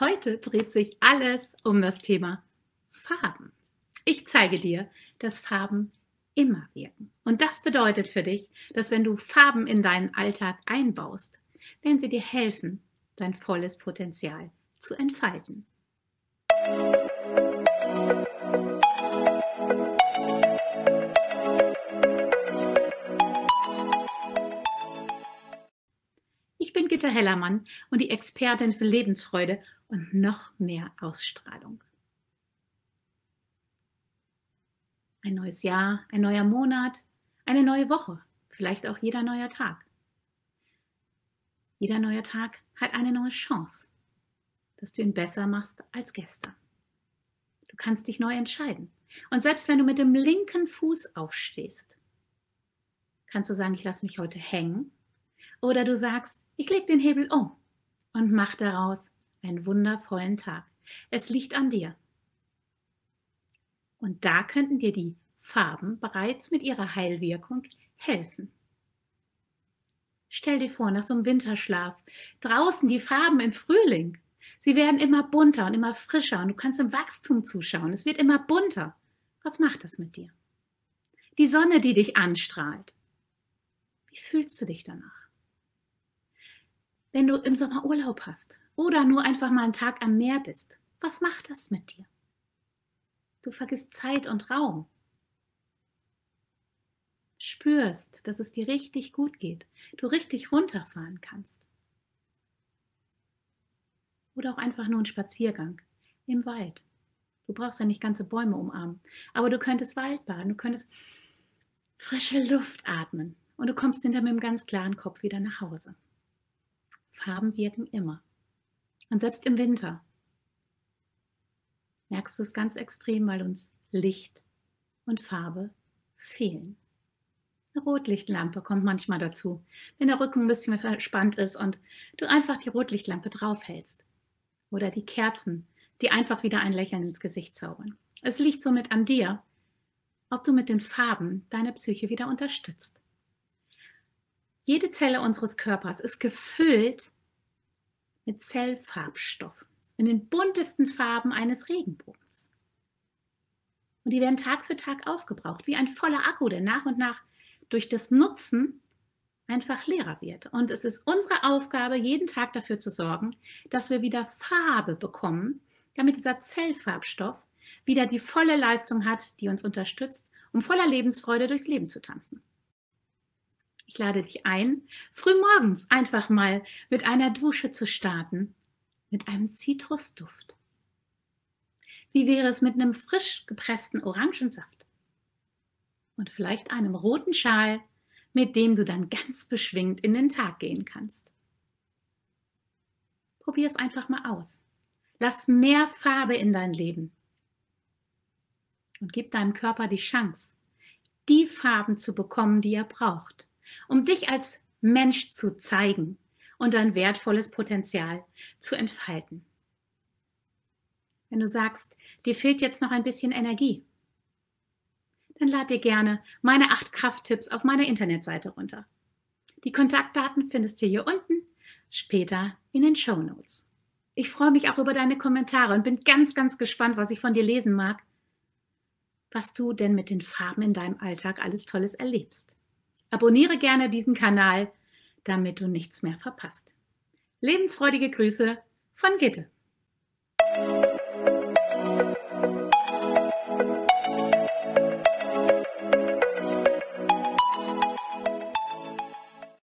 Heute dreht sich alles um das Thema Farben. Ich zeige dir, dass Farben immer wirken. Und das bedeutet für dich, dass wenn du Farben in deinen Alltag einbaust, werden sie dir helfen, dein volles Potenzial zu entfalten. Ich bin Gitta Hellermann und die Expertin für Lebensfreude und noch mehr Ausstrahlung. Ein neues Jahr, ein neuer Monat, eine neue Woche, vielleicht auch jeder neuer Tag. Jeder neue Tag hat eine neue Chance, dass du ihn besser machst als gestern. Du kannst dich neu entscheiden. Und selbst wenn du mit dem linken Fuß aufstehst, kannst du sagen, ich lasse mich heute hängen. Oder du sagst, ich lege den Hebel um und mach daraus einen wundervollen Tag. Es liegt an dir. Und da könnten dir die Farben bereits mit ihrer Heilwirkung helfen. Stell dir vor, nach so einem Winterschlaf, draußen die Farben im Frühling. Sie werden immer bunter und immer frischer und du kannst im Wachstum zuschauen. Es wird immer bunter. Was macht das mit dir? Die Sonne, die dich anstrahlt. Wie fühlst du dich danach? Wenn du im Sommer Urlaub hast oder nur einfach mal einen Tag am Meer bist, was macht das mit dir? Du vergisst Zeit und Raum. Spürst, dass es dir richtig gut geht, du richtig runterfahren kannst. Oder auch einfach nur ein Spaziergang im Wald. Du brauchst ja nicht ganze Bäume umarmen, aber du könntest Waldbaden, du könntest frische Luft atmen und du kommst hinter mit einem ganz klaren Kopf wieder nach Hause. Farben wirken immer. Und selbst im Winter merkst du es ganz extrem, weil uns Licht und Farbe fehlen. Eine Rotlichtlampe kommt manchmal dazu, wenn der Rücken ein bisschen verspannt ist und du einfach die Rotlichtlampe draufhältst. Oder die Kerzen, die einfach wieder ein Lächeln ins Gesicht zaubern. Es liegt somit an dir, ob du mit den Farben deine Psyche wieder unterstützt. Jede Zelle unseres Körpers ist gefüllt mit Zellfarbstoffen in den buntesten Farben eines Regenbogens. Und die werden Tag für Tag aufgebraucht, wie ein voller Akku, der nach und nach durch das Nutzen einfach leerer wird. Und es ist unsere Aufgabe, jeden Tag dafür zu sorgen, dass wir wieder Farbe bekommen, damit dieser Zellfarbstoff wieder die volle Leistung hat, die uns unterstützt, um voller Lebensfreude durchs Leben zu tanzen. Ich lade dich ein, frühmorgens einfach mal mit einer Dusche zu starten mit einem Zitrusduft. Wie wäre es mit einem frisch gepressten Orangensaft? Und vielleicht einem roten Schal, mit dem du dann ganz beschwingt in den Tag gehen kannst. Probier es einfach mal aus. Lass mehr Farbe in dein Leben. Und gib deinem Körper die Chance, die Farben zu bekommen, die er braucht, um dich als Mensch zu zeigen und dein wertvolles Potenzial zu entfalten. Wenn du sagst, dir fehlt jetzt noch ein bisschen Energie, dann lad dir gerne meine acht Krafttipps auf meiner Internetseite runter. Die Kontaktdaten findest du hier unten, später in den Show Notes. Ich freue mich auch über deine Kommentare und bin ganz, ganz gespannt, was ich von dir lesen mag, was du denn mit den Farben in deinem Alltag alles Tolles erlebst. Abonniere gerne diesen Kanal, damit du nichts mehr verpasst. Lebensfreudige Grüße von Gitte.